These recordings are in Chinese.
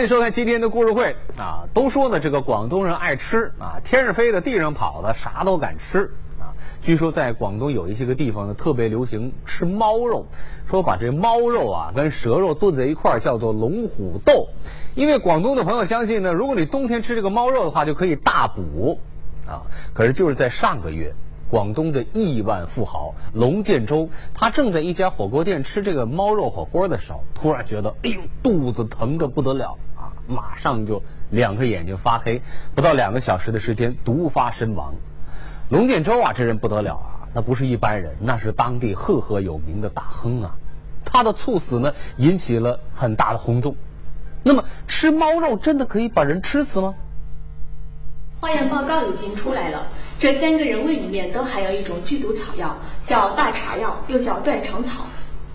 欢迎收看今天的故事会啊！都说呢，这个广东人爱吃啊，天上飞的，地上跑的，啥都敢吃啊。据说在广东有一些个地方呢，特别流行吃猫肉，说把这猫肉啊跟蛇肉炖在一块儿，叫做龙虎斗。因为广东的朋友相信呢，如果你冬天吃这个猫肉的话，就可以大补啊。可是就是在上个月。广东的亿万富豪龙建州，他正在一家火锅店吃这个猫肉火锅的时候，突然觉得，哎呦，肚子疼的不得了！马上就两个眼睛发黑，不到两个小时的时间，毒发身亡。龙建州啊，这人不得了啊，那不是一般人，那是当地赫赫有名的大亨啊。他的猝死呢，引起了很大的轰动。那么，吃猫肉真的可以把人吃死吗？化验报告已经出来了。这三个人胃里面都含有一种剧毒草药，叫大茶药，又叫断肠草。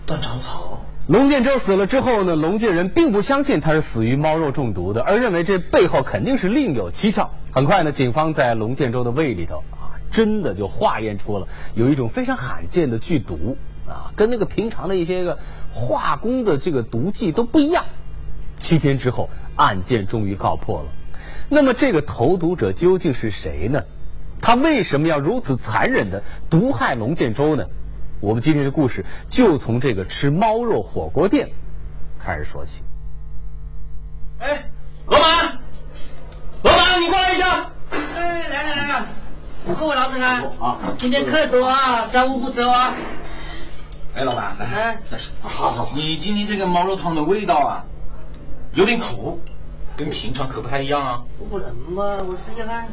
断肠草。龙建州死了之后呢，龙建人并不相信他是死于猫肉中毒的，而认为这背后肯定是另有蹊跷。很快呢，警方在龙建州的胃里头啊，真的就化验出了有一种非常罕见的剧毒啊，跟那个平常的一些个化工的这个毒剂都不一样。七天之后，案件终于告破了。那么这个投毒者究竟是谁呢？他为什么要如此残忍的毒害龙建州呢？我们今天的故事就从这个吃猫肉火锅店开始说起。哎，老板，老板，你过来一下。哎，来来来来，各位老总啊，啊，今天客多啊，招呼不周啊。哎，老板，来，这是，好好好。你今天这个猫肉汤的味道啊，有点苦，跟平常可不太一样啊。不能嘛，我试一下看。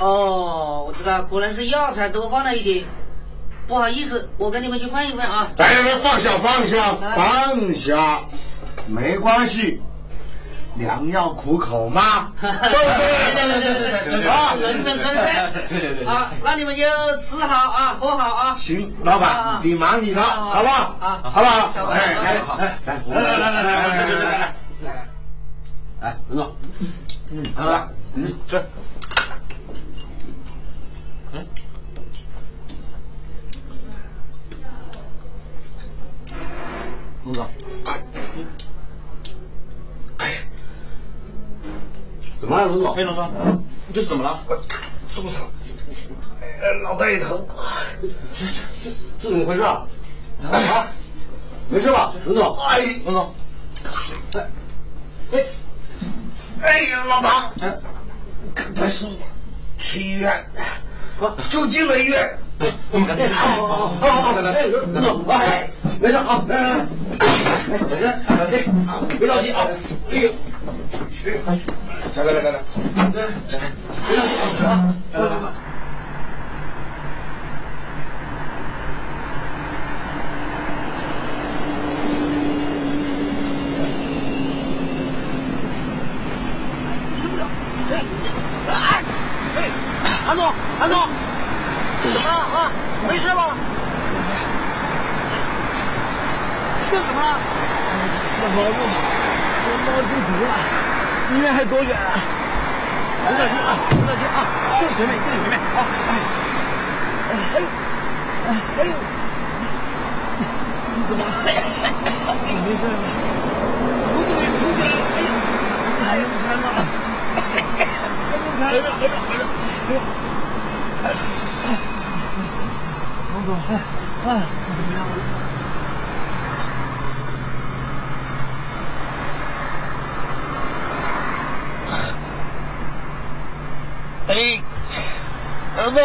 哦，我知道，可能是药材多放了一点，不好意思，我跟你们去换一换啊。来来，放下放下放下，没关系，良药苦口嘛。对对对对对对啊，人生生对对对啊，那你们就吃好啊，喝好啊。行，老板，你忙你的，好不好？啊，好不好？哎，来好，来来来来来来来来来来，来，龙总，嗯，好，嗯，吃。龙总，哎，怎么了，龙总？哎，龙总，这是怎么了？肚子疼，哎，脑袋也疼。这这这这怎么回事啊？啊，没事吧，龙总？哎，龙总，哎，哎，哎呀，老唐，刚才是去医院，就进了医院。我们赶紧去。好好好，来来，龙总，哎。没事啊，来来来，没事，小心啊，别着急啊，哎呦，来来来来来，来，别着急啊，来来来。哎，哎，韩总，韩总，怎么了啊？没事吧？这是什么？吃了猫肉，猫中毒了。医院还多远啊？别着急啊，别着急啊，就前面，就前面。啊！哎呦，哎呦，你怎么？没事。我怎么也吐起来了？哎呀，还能开吗？还能开？没事，没事，没事。王总，哎，你怎么样了？哎，儿子，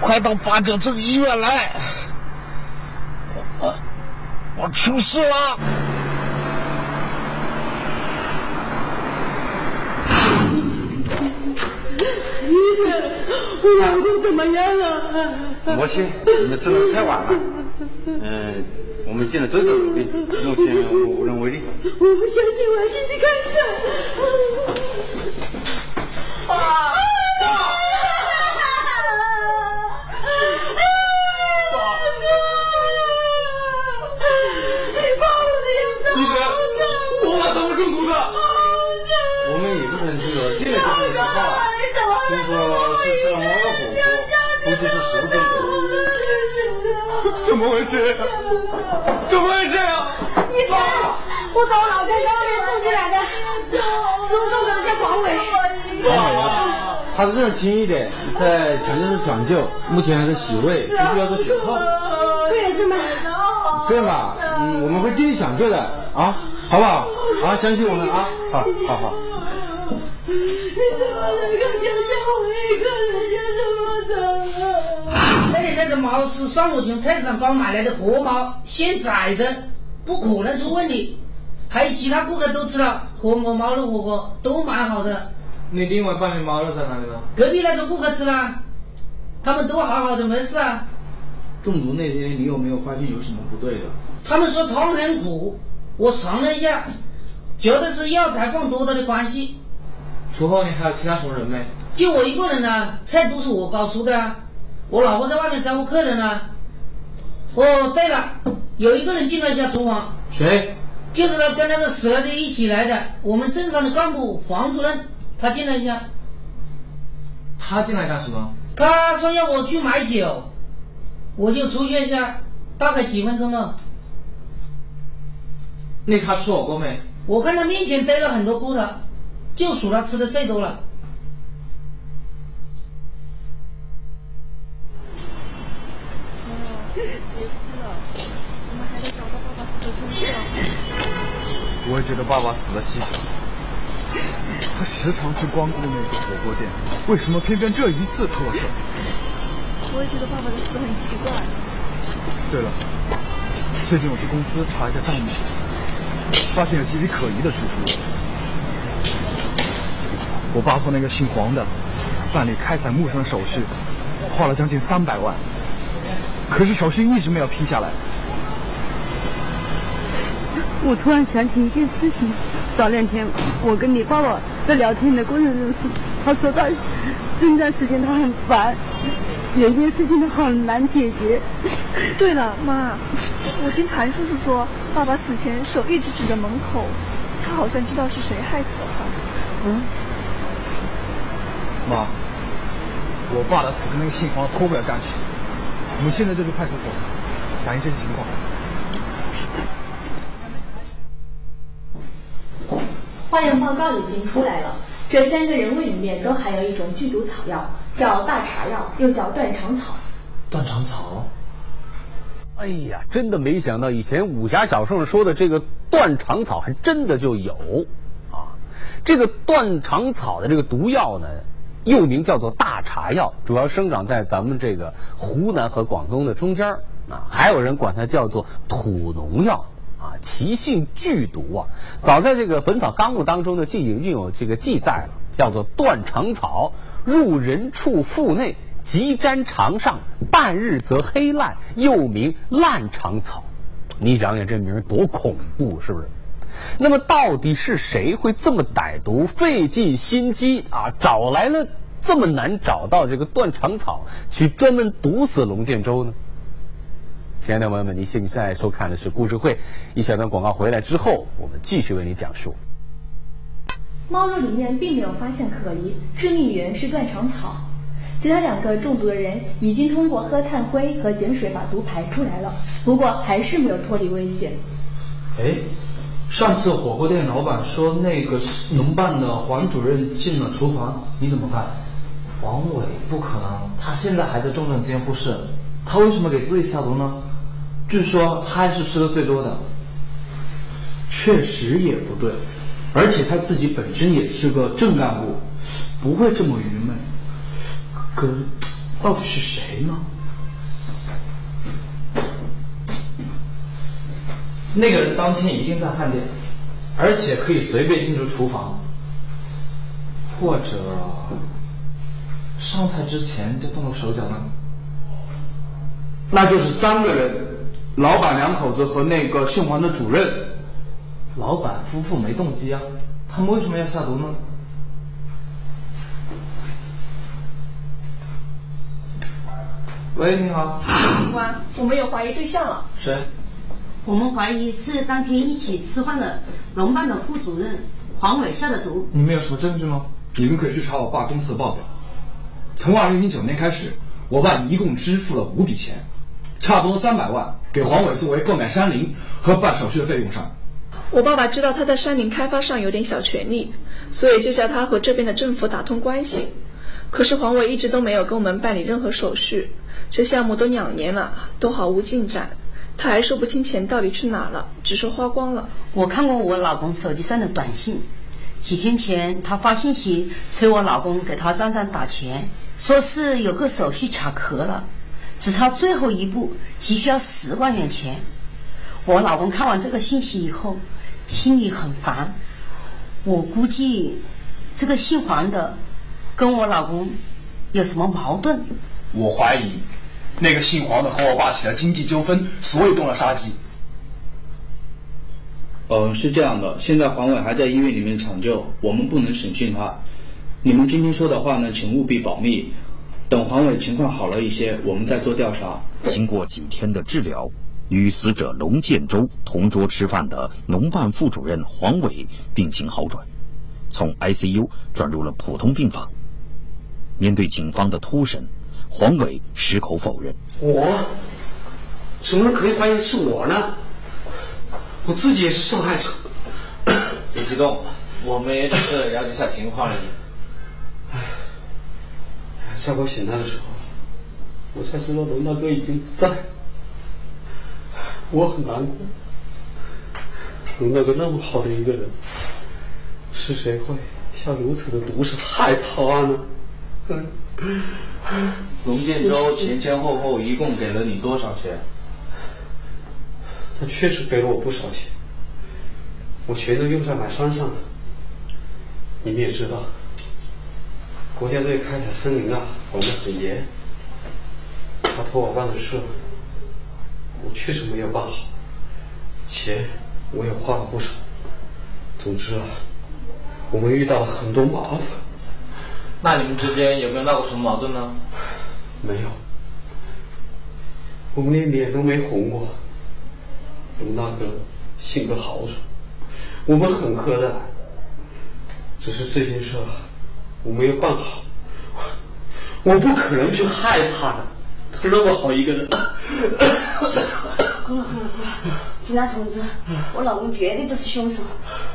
快到八角镇医院来！我我出事了！医生，我老公怎么样了？母亲，你们吃的太晚了。嗯，我们尽了最大努力，目前无能为力。我不相信，我要进去看一下。啊！医生，我妈怎么中毒的？我们也不是很清楚，进来就是实话。听说是吃了猫肉火锅，估计是食物中毒。怎么会这样？怎么会这样？医生，我找我老公刚刚送进来的食物中毒的叫黄伟。黄伟啊，他认轻一点，在抢救室抢救，目前还在洗胃，必须要做血透。对是吗？这样吧，嗯，我们会尽力抢救的啊，好不好？啊，相信我们啊，好，好好。你怎么能够丢下我一个人，就这么走啊？那你那只猫是上午从菜市场刚买来的活猫，现宰的，不可能出问题。还有其他顾客都吃了活馍猫肉火锅，都蛮好的。你另外半边猫肉在哪里呢？隔壁那个顾客吃了，他们都好好的，没事啊。中毒那天你有没有发现有什么不对的？他们说汤很苦，我尝了一下，觉得是药材放多了的关系。厨房里还有其他什么人没？就我一个人呢，菜都是我搞出的啊。我老婆在外面招呼客人呢。哦，对了，有一个人进了一下厨房，谁？就是他跟那个死了的一起来的，我们镇上的干部黄主任，他进来一下，他进来干什么？他说要我去买酒，我就出去一下，大概几分钟了。那他吃火锅没？我看他面前堆了很多骨头，就数他吃的最多了。我也觉得爸爸死的蹊跷。他时常去光顾那个火锅店，为什么偏偏这一次出了事？我也觉得爸爸的死很奇怪。对了，最近我去公司查一下账目，发现有几笔可疑的支出。我爸托那个姓黄的办理开采木生的手续，花了将近三百万，可是手续一直没有批下来。我突然想起一件事情，早两天我跟你爸爸在聊天的过程中说，他说到这段时间他很烦，有一件事情他很难解决。对了，妈，我听谭叔叔说，爸爸死前手一直指着门口，他好像知道是谁害死了他。嗯，妈，我爸的死跟那个姓黄的脱不了干系，我们现在就去派出所反映这种情况。化验报告已经出来了，这三个人物里面都含有一种剧毒草药，叫大茶药，又叫断肠草。断肠草。哎呀，真的没想到，以前武侠小说上说的这个断肠草，还真的就有啊。这个断肠草的这个毒药呢，又名叫做大茶药，主要生长在咱们这个湖南和广东的中间儿啊。还有人管它叫做土农药。其性剧毒啊！早在这个《本草纲目》当中呢，就已经有这个记载了，叫做断肠草，入人畜腹内，即沾肠上，半日则黑烂，又名烂肠草。你想想这名多恐怖，是不是？那么到底是谁会这么歹毒，费尽心机啊，找来了这么难找到这个断肠草，去专门毒死龙建州呢？亲爱的朋友们，您现在收看的是故事会。一小段广告回来之后，我们继续为您讲述。猫肉里面并没有发现可疑，致命源是断肠草。其他两个中毒的人已经通过喝炭灰和碱水把毒排出来了，不过还是没有脱离危险。哎，上次火锅店老板说那个农办的黄主任进了厨房，你怎么办？王伟不可能，他现在还在重症监护室，他为什么给自己下毒呢？据说他还是吃的最多的。确实也不对，而且他自己本身也是个正干部，不会这么愚昧。可，到底是谁呢？那个人当天一定在饭店，而且可以随便进入厨房，或者上菜之前就动了手脚呢？那就是三个人，老板两口子和那个姓黄的主任。老板夫妇没动机啊，他们为什么要下毒呢？喂，你好。警官，我们有怀疑对象了。谁？我们怀疑是当天一起吃饭的龙办的副主任黄伟下的毒。你们有什么证据吗？你们可以去查我爸公司的报表。从二零零九年开始，我爸一共支付了五笔钱，差不多三百万，给黄伟作为购买山林和办手续的费用上。我爸爸知道他在山林开发上有点小权利，所以就叫他和这边的政府打通关系。可是黄伟一直都没有给我们办理任何手续，这项目都两年了，都毫无进展。他还说不清钱到底去哪了，只说花光了。我看过我老公手机上的短信，几天前他发信息催我老公给他账上打钱，说是有个手续卡壳了，只差最后一步，急需要十万元钱。我老公看完这个信息以后，心里很烦。我估计这个姓黄的跟我老公有什么矛盾。我怀疑。那个姓黄的和我爸起了经济纠纷，所以动了杀机。嗯，是这样的，现在黄伟还在医院里面抢救，我们不能审讯他。你们今天说的话呢，请务必保密。等黄伟情况好了一些，我们再做调查。经过几天的治疗，与死者龙建洲同桌吃饭的农办副主任黄伟病情好转，从 ICU 转入了普通病房。面对警方的突审。黄伟矢口否认：“我怎么能可以怀疑是我呢？我自己也是受害者。别激动，我们也只是了解一下情况而已。哎，在我醒来的时候，我才知道龙大哥已经不在，我很难过。龙大哥那么好的一个人，是谁会下如此的毒手害他呢？” 龙建州前前后后一共给了你多少钱？他确实给了我不少钱，我全都用在买山上了。你们也知道，国家队开采森林啊管得很严。他托我办的事，我确实没有办好，钱我也花了不少。总之啊，我们遇到了很多麻烦。那你们之间有没有闹过什么矛盾呢？没有，我们连脸都没红过。我们那个性格豪爽，我们很合得来。只是这件事啊，我没有办好，我不可能去害他的。他那么好一个人。够了够了够了，警察同志，我老公绝对不是凶手，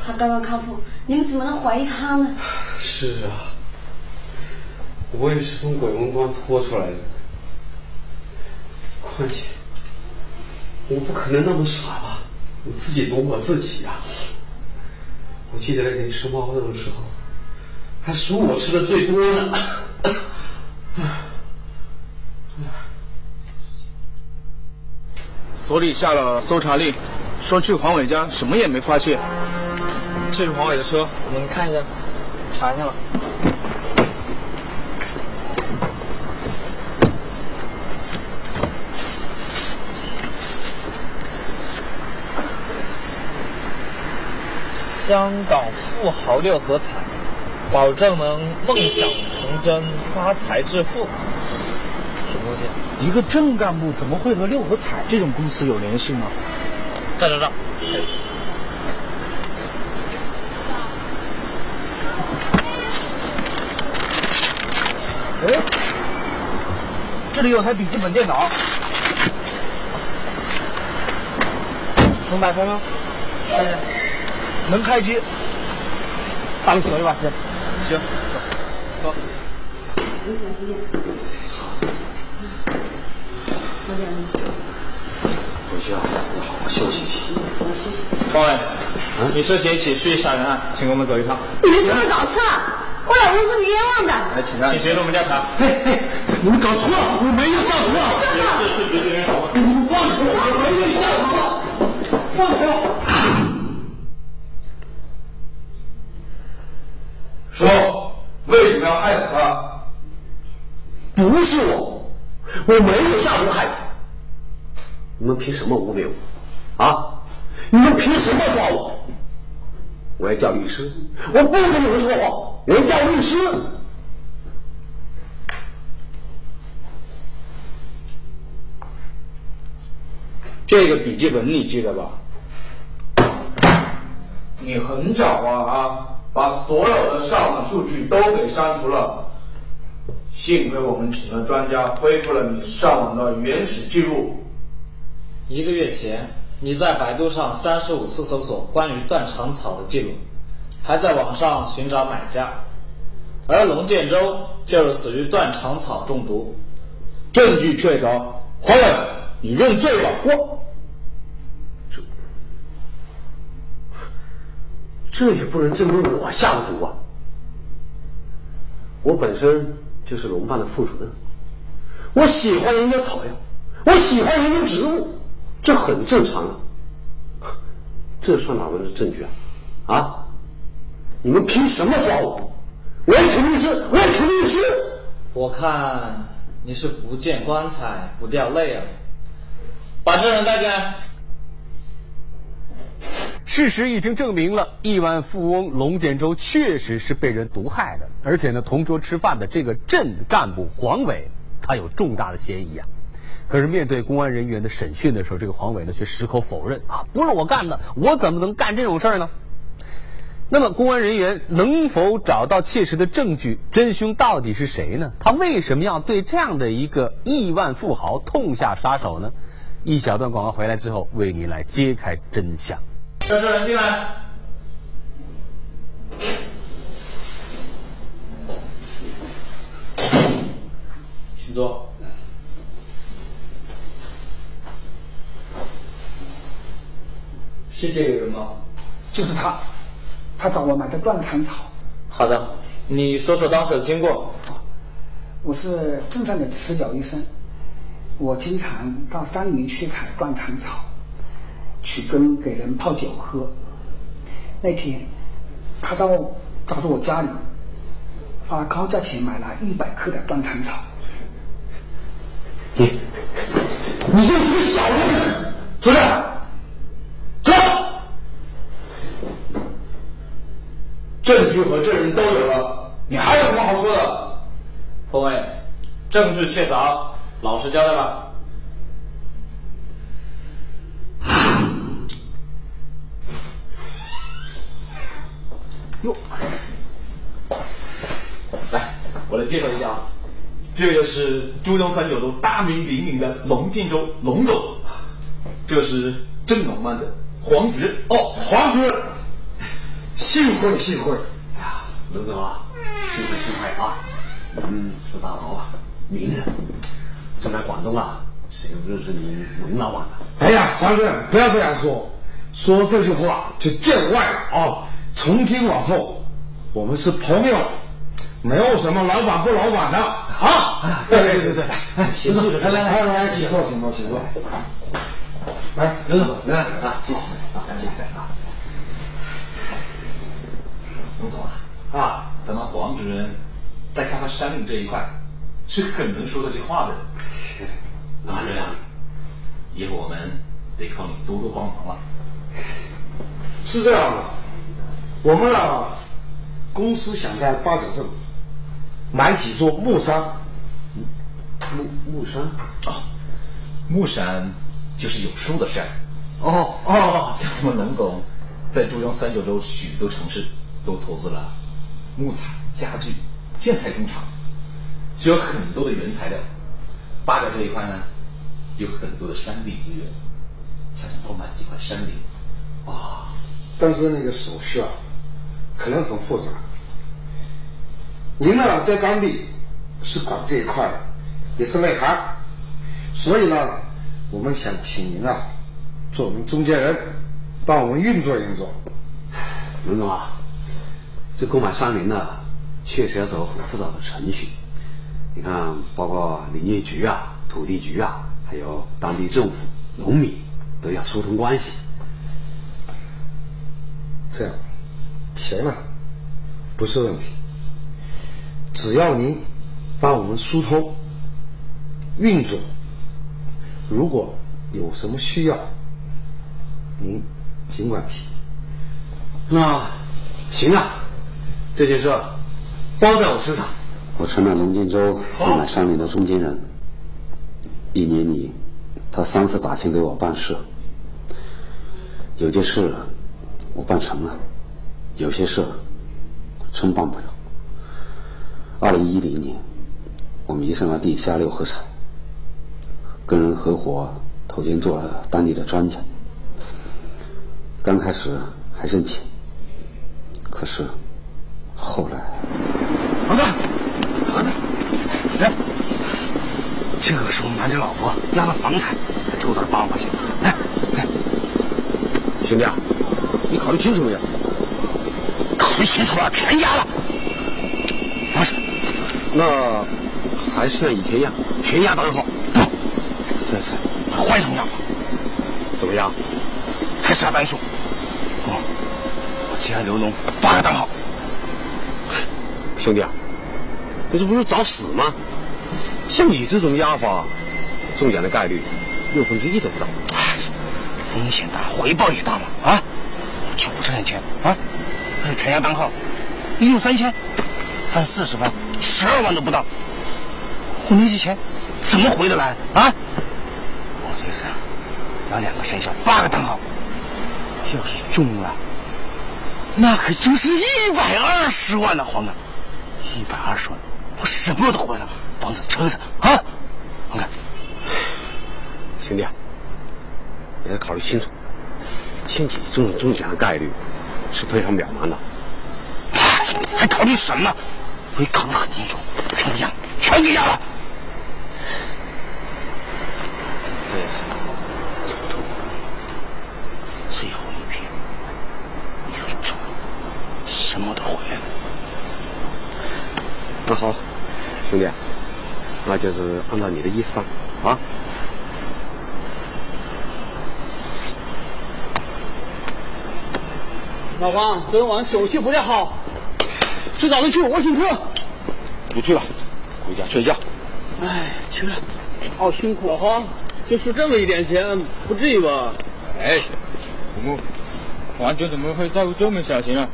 他刚刚康复，你们怎么能怀疑他呢？是啊。我也是从鬼门关拖出来的，况且我不可能那么傻吧？我自己毒我自己啊！我记得那天吃猫肉的时候，还数我吃的最多呢。所里下了搜查令，说去黄伟家，什么也没发现。这是黄伟的车，我们看一下，查一下吧。香港富豪六合彩，保证能梦想成真、发财致富。什么东西？一个正干部怎么会和六合彩这种公司有联系呢？在这这。哎，这里有台笔记本电脑，能打开吗？能开机，打个手一把先。行，走，走。你小心点。好。回去啊，要好好休息息。好休息。报案，你涉嫌起蓄杀人案，请跟我们走一趟。你们是不是搞错了？我老公是冤枉的。来，请请协助我们调查。嘿嘿，你们搞错了，我没有下毒啊！这是绝对冤手。你们放开我，我没有下毒，放开我。说为什么要害死他？不是我，我没有下毒害他。你们凭什么污蔑我？啊？你们凭什么抓我？我要叫律师，我不跟你们说话，我要叫律师。这个笔记本你记得吧？你很狡猾啊！把所有的上网数据都给删除了，幸亏我们请了专家恢复了你上网的原始记录，一个月前，你在百度上三十五次搜索关于断肠草的记录，还在网上寻找买家，而龙建州就是死于断肠草中毒，证据确凿。黄伟，你认罪吧。我这这也不能证明我下的毒啊！我本身就是龙办的副主任，我喜欢研究草药，我喜欢研究植物，这很正常啊。这算哪门子证据啊？啊！你们凭什么抓我？我要请律师，我要请律师！我看你是不见棺材不掉泪啊！把证人带进来。事实已经证明了，亿万富翁龙建州确实是被人毒害的，而且呢，同桌吃饭的这个镇干部黄伟，他有重大的嫌疑啊。可是面对公安人员的审讯的时候，这个黄伟呢却矢口否认啊，不是我干的，我怎么能干这种事儿呢？那么公安人员能否找到切实的证据？真凶到底是谁呢？他为什么要对这样的一个亿万富豪痛下杀手呢？一小段广告回来之后，为您来揭开真相。让证人进来。请坐。是这个人吗？就是他，他找我买的断肠草。好的，你说说当时的经过。我是镇上的赤脚医生，我经常到山里面去采断肠草，取根给人泡酒喝。那天，他到找到我家里，花高价钱买了一百克的断肠草。你，你就是个小人！出来！走！证据和证人都有了，你还有什么好说的？冯伟，证据确凿，老实交代吧。哟，来，我来介绍一下啊，这个是珠江三角洲大名鼎鼎的龙建州龙总，这是镇龙办的黄主任哦，黄主任，幸会幸会。哎呀，龙总啊，幸会幸会啊！嗯，是大佬啊，名人，这在广东啊，谁不认识你龙老板呢？哎呀，黄主任，不要这样说，说这句话就见外了啊！从今往后，我们是朋友，没有什么老板不老板的啊！对对对对，来，请坐，来来来来，请坐，请坐，请坐。来，刘总，来啊，谢谢啊，谢谢啊。龙总啊，啊，咱们黄主任在开发山岭这一块是很能说得起话的。哪这样？以后我们得靠你多多帮忙了。是这样的，我们啊，公司想在八角镇买几座木山。木木山啊，木山就是有树的山。哦哦，像我们龙总在珠江三角洲许多城市都投资了木材、家具、建材工厂，需要很多的原材料。八角这一块呢，有很多的山地资源，想想购买几块山林。啊，但是那个手续啊，可能很复杂。您呢，在当地是管这一块的，也是内行，所以呢，我们想请您啊，做我们中间人，帮我们运作运作。龙总啊，这购买山林呢，确实要走很复杂的程序。你看，包括林业局啊、土地局啊，还有当地政府、农民都要疏通关系。这样，钱呢不是问题，只要您帮我们疏通运作，如果有什么需要，您尽管提。那行啊，这件事包在我身上。我成了龙金州购买山林的中间人。一年里，他三次打钱给我办事，有件事我办成了，有些事真办不了。二零一零年，我迷上了地下六合彩，跟人合伙投钱做了当地的专家。刚开始还认钱，可是后来，王哥，王哥，来，这个是我们瞒着老婆押了房产才抽到八万块钱。来，来，兄弟啊，你考虑清楚没有？考虑清楚了，全压了。不是，那还是像以前一样，全押单号。不，这次换一种压法。怎么样？还是押单数。哦，我既然刘龙八个单号。兄弟啊，你这不是找死吗？像你这种压法，中奖的概率六分之一都不到。哎，风险大，回报也大嘛。啊，就我这点钱啊，这是全押单号，一注三千，翻四十番，十二万都不到。我那些钱怎么回得来啊？我这次押两个生肖，八个单号，要是中了，那可就是一百二十万了，黄哥。一百二十万，我什么都回来了，房子、车子啊！黄哥，兄弟啊，你得考虑清楚，像你这种中奖的概率是非常渺茫的。还考虑什么？我也考虑很清楚，全给压，全给压了。这一次走投，最后一片，要是中了，什么都回来了。那好，兄弟，那就是按照你的意思办啊。老黄，昨天晚上手气不太好，吃早上去我请客。不去了，回家睡觉。哎，去了，好辛苦。老黄，就输这么一点钱，不至于吧？哎，我们黄军怎么会在乎这么小钱啊？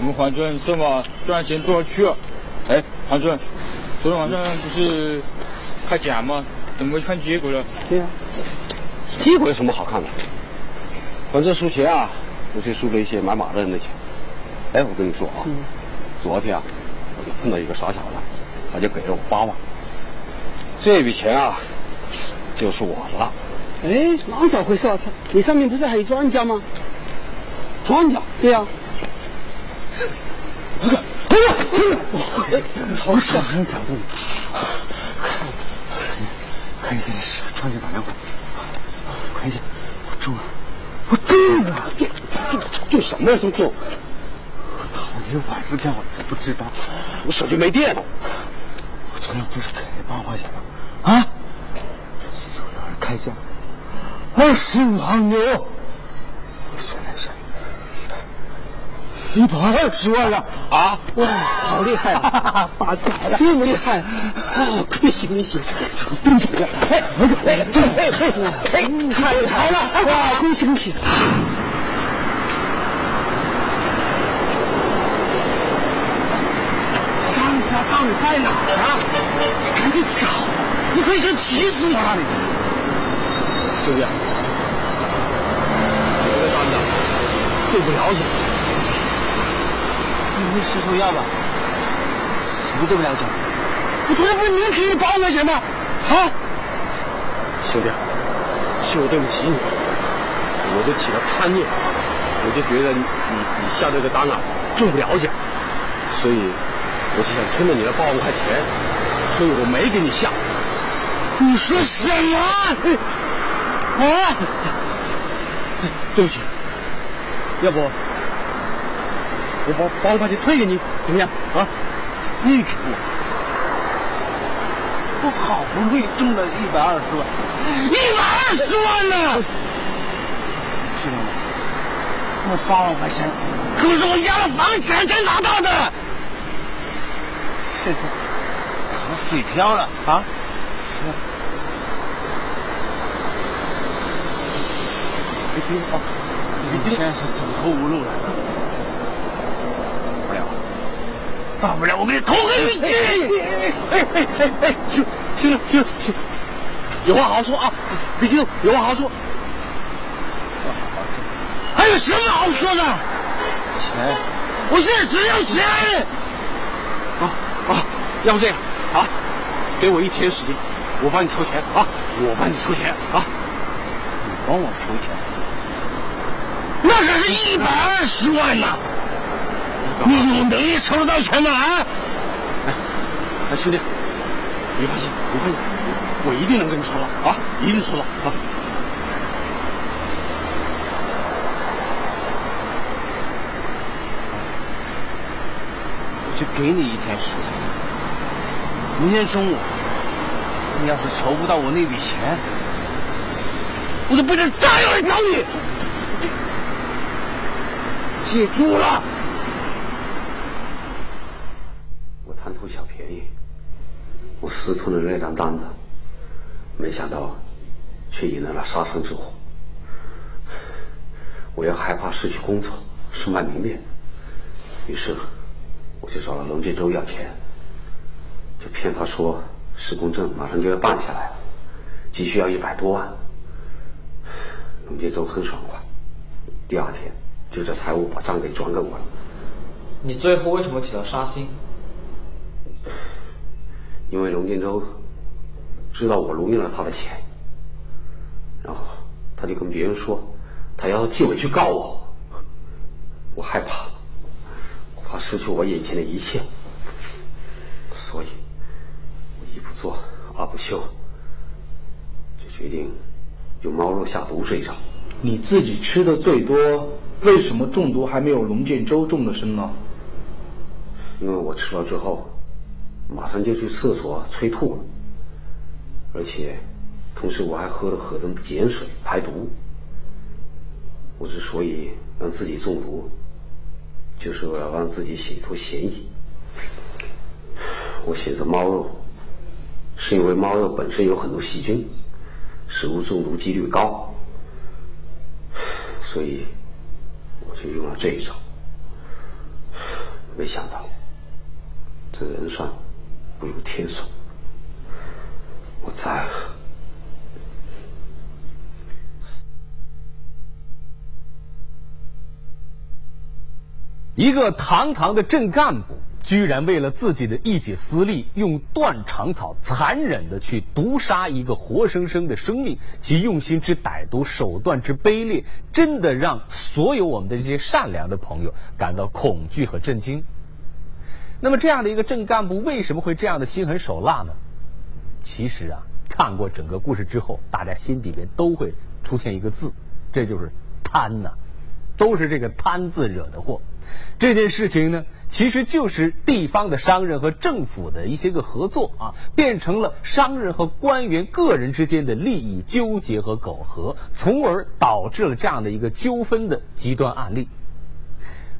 我们黄军说嘛，赚钱多了去了。哎，黄军，昨天晚上不是开奖吗？怎么看结果了？对呀、结果有什么好看的？反正输钱啊，无非输了一些买马的人的钱。哎，我跟你说啊，昨天啊，我就碰到一个傻小子，他就给了我八万。这笔钱啊，就是我的了。哎，那咋回事啊？你上面不是还有专家吗？专家？对呀、哎呀，哎，好傻人假动，赶紧给专家打电话，快点，我中了，我中了，中中中什么呀？中中！我昨天晚上电话都不知道，我手机没电了。我昨天不是给了八万块钱吗？啊！手要开价二十五行牛，我算了一下，一百二十万了啊！哇，好厉害啊！发财了，这么厉害啊！恭喜恭喜！这个东西呀，哎哎哎哎哎，发财了！哇，恭喜恭喜！商家到底在哪儿啊？赶紧找！你可以先急死我了你！兄弟，这个单子对不了解。你吃错药吧？什么对不了解？我昨天不是明给你八万块钱吗？啊！兄弟，是我对不起你，我就起了贪念，我就觉得你你你下这个单啊中不了奖，所以我是想吞了你的八万块钱，所以我没给你下。你说什么？啊！对不起，要不我把八万块钱退给你，怎么样啊？你给我。我好不容易中了一百二十万，一百二十万呢！知道吗？那八万块钱可是我押了房产才拿到的。现在成水漂了啊！是啊。别听啊！你现在是走投无路了。不了，大不了我给你投个一击！哎哎哎哎，兄兄弟兄弟兄，有话好好说啊！别激动，有话好好说。还有什么好说的？钱，我现在只要钱。要不这样啊，给我一天时间，我帮你筹钱啊，我帮你筹钱啊。你帮我筹钱，那可是一百二十万呐！你有能力筹得到钱吗？啊！哎，兄弟，你放心，你放心，我一定能给你筹到啊！一定筹到啊！我就给你一天时间，明天中午，你要是筹不到我那笔钱，我就背着炸药来找你！记住了！我贪图小便宜，我私吞了那张单子，没想到却引来了杀身之祸。我也害怕失去工作，身败名裂，于是我就找了龙建州要钱，就骗他说施工证马上就要办下来了，急需要一百多万。龙建州很爽快，第二天就在财务把账给转给我了。你最后为什么起了杀心？因为龙建州知道我挪用了他的钱，然后他就跟别人说，他要纪委去告我，我害怕，我怕失去我眼前的一切，所以我一不做二不休，就决定用猫肉下毒这一招。你自己吃的最多，为什么中毒还没有龙建州中的深呢？因为我吃了之后，马上就去厕所催吐了，而且同时我还喝了河的碱水排毒。我之所以让自己中毒，就是为了让自己洗脱嫌疑。我选择猫肉，是因为猫肉本身有很多细菌，食物中毒几率高，所以我就用了这一招。没想到，这人算不如天算，我栽了。一个堂堂的镇干部，居然为了自己的一己私利，用断肠草残忍的去毒杀一个活生生的生命，其用心之歹毒，手段之卑劣，真的让所有我们的这些善良的朋友感到恐惧和震惊。那么，这样的一个镇干部为什么会这样的心狠手辣呢？其实啊，看过整个故事之后，大家心里边都会出现一个字，这就是贪呐、都是这个贪字惹的祸。这件事情呢，其实就是地方的商人和政府的一些个合作啊，变成了商人和官员个人之间的利益纠结和苟合，从而导致了这样的一个纠纷的极端案例。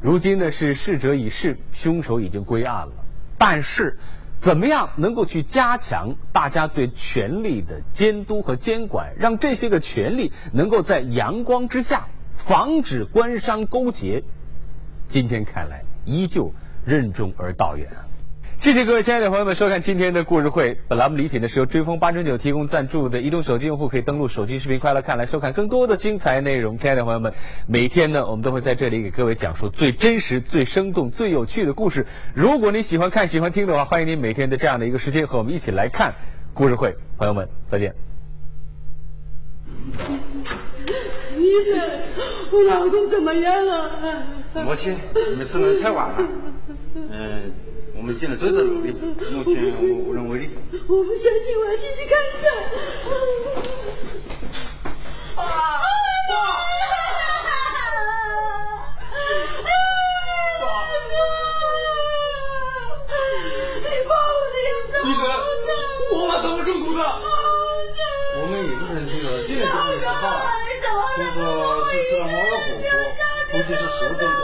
如今呢，是逝者已逝，凶手已经归案了，但是。怎么样能够去加强大家对权力的监督和监管，让这些个权力能够在阳光之下防止官商勾结？今天看来依旧任重而道远啊！谢谢各位亲爱的朋友们收看今天的故事会。本栏目礼品呢是由追风八珍酒提供赞助的，移动手机用户可以登录手机视频快乐看来收看更多的精彩内容。亲爱的朋友们，每天呢我们都会在这里给各位讲述最真实、最生动、最有趣的故事。如果你喜欢看、喜欢听的话，欢迎您每天的这样的一个时间和我们一起来看故事会。朋友们，再见。医生，我老公怎么样了？母亲，你们生的太晚了。嗯，我们尽了最大的努力，目前我们无能为力。我不相信，我要进去看一下。啊！医生，我妈怎么中毒的？我们也不是很清楚，今天中午吃饭了，听说是吃了猫肉火锅，估计是食物中毒。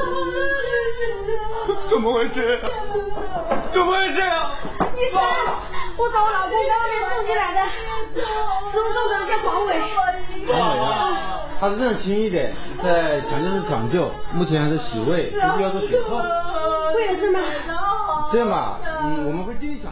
怎么会这样？怎么会这样？医生，我找我老公刚刚送进来的，食物中毒的叫黄伟。黄伟啊，他认轻一点，在抢救室抢救，目前还在洗胃，估计要做血透。会有事吗？这样吧，嗯，我们会继续抢。